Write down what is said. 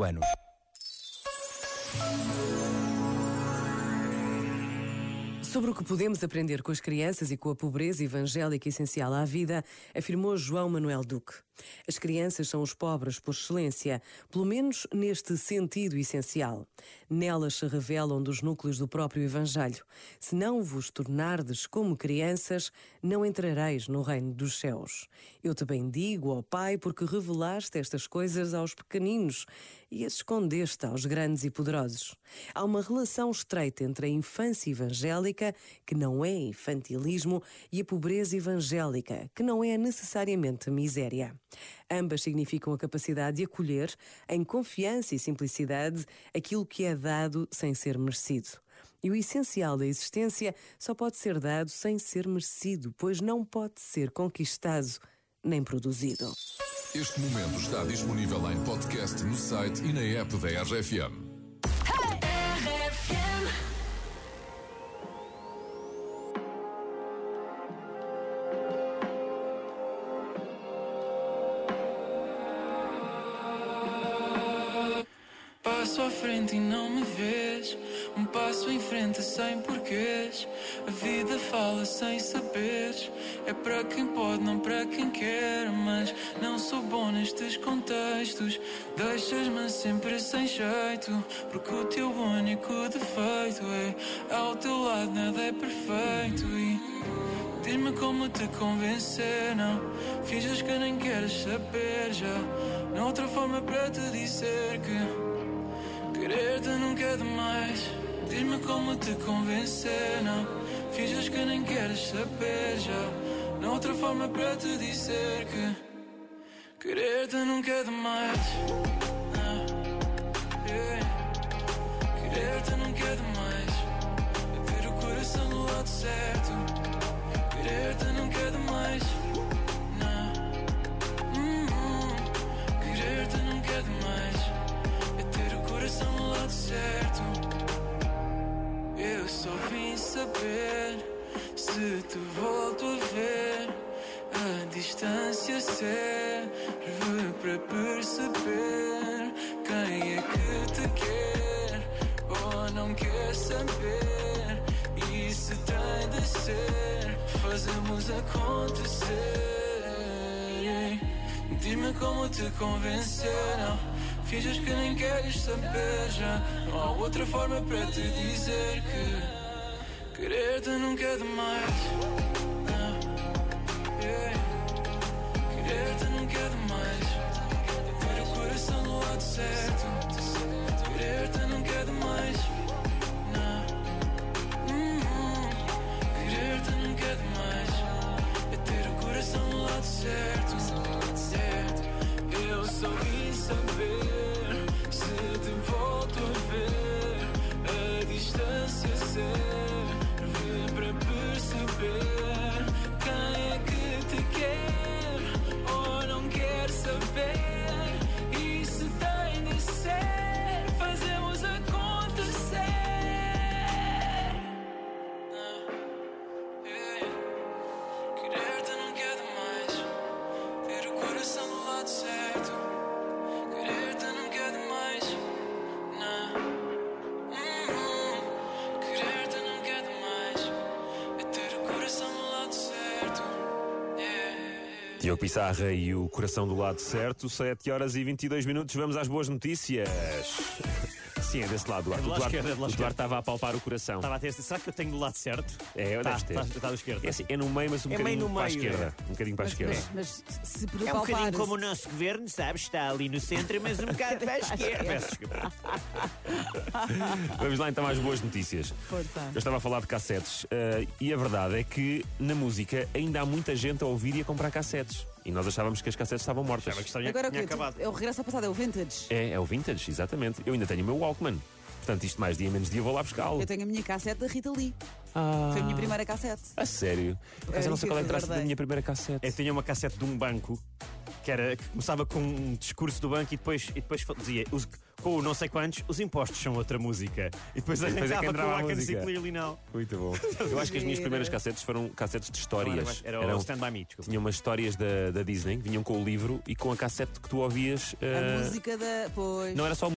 anos. Sobre o que podemos aprender com as crianças e com a pobreza evangélica essencial à vida, afirmou João Manuel Duque. As crianças são os pobres por excelência, pelo menos neste sentido essencial. Nelas se revelam dos núcleos do próprio Evangelho. Se não vos tornardes como crianças, não entrareis no reino dos céus. Eu te bendigo, ó Pai, porque revelaste estas coisas aos pequeninos e as escondeste aos grandes e poderosos. Há uma relação estreita entre a infância evangélica, que não é infantilismo, e a pobreza evangélica, que não é necessariamente miséria. Ambas significam a capacidade de acolher, em confiança e simplicidade, aquilo que é dado sem ser merecido. E o essencial da existência só pode ser dado sem ser merecido, pois não pode ser conquistado nem produzido. Este momento está disponível em podcast no site e na app da RFM. Passo à frente e não me vês. Um passo em frente sem porquês. A vida fala sem saberes. É para quem pode, não para quem quer. Mas não sou bom nestes contextos. Deixas-me sempre sem jeito. Porque o teu único defeito é ao teu lado nada é perfeito. E diz-me como te convencer. Não finges que nem queres saber já. Não há outra forma para te dizer que. Querer-te nunca é demais. Diz-me como te convencer, não. Finges que nem queres saber já. Não há outra forma para te dizer que. Querer-te nunca é demais. Não. Yeah. Querer-te nunca é demais. É ter o coração do lado certo. Querer-te nunca é demais. Saber se te volto a ver. A distância serve para perceber quem é que te quer ou não quer saber. E se tem de ser, fazemos acontecer. Diz-me como te convencer. Não Finges que nem queres saber já. Não há outra forma para te dizer que querer-te nunca é demais. Diogo Pissarra e o coração do lado certo, 7 horas e 22 minutos. Vamos às boas notícias. Sim, é desse lado. É do o lado Duarte, esquerdo, é do lado o Duarte estava a palpar o coração. Estava a ter Será que eu tenho do lado certo? É, eu Tá, ter. tá, tá do esquerdo. É, assim, é no meio, mas um É bocadinho meio no para a meio, esquerda. Um bocadinho para a esquerda. Mas se É um bocadinho como o nosso governo, sabes? Está ali no centro, mas um bocado para a esquerda. Peço desculpa. Vamos lá então às boas notícias. Força. Eu estava a falar de cassetes eh, e a verdade é que na música ainda há muita gente a ouvir e a comprar cassetes. E nós achávamos que as cassetes estavam mortas. Achava que tinha, Agora o quê? acabado. É o regresso ao passado, é o vintage. É, é o vintage, exatamente. Eu ainda tenho o meu Walkman. Portanto, isto mais dia menos dia vou lá buscá-lo. Eu tenho a minha cassete da Rita Lee. Ah, Foi a minha primeira cassete. A sério? Por acaso É, eu não sei qual é a que traça da minha primeira cassete. Eu tinha uma cassete de um banco que, era, que começava com um discurso do banco e depois, e depois dizia os- com o não sei quantos, os impostos são outra música. E depois depois é que arrancava entrava com a o música. Clearly Now. Muito bom. Eu acho que as minhas primeiras cassetes foram cassetes de histórias. Era o Eram- Stand By Me, desculpa. tinham umas histórias da, da Disney vinham com o livro e com a cassete que tu ouvias. A eh, música da. Pois. Não era só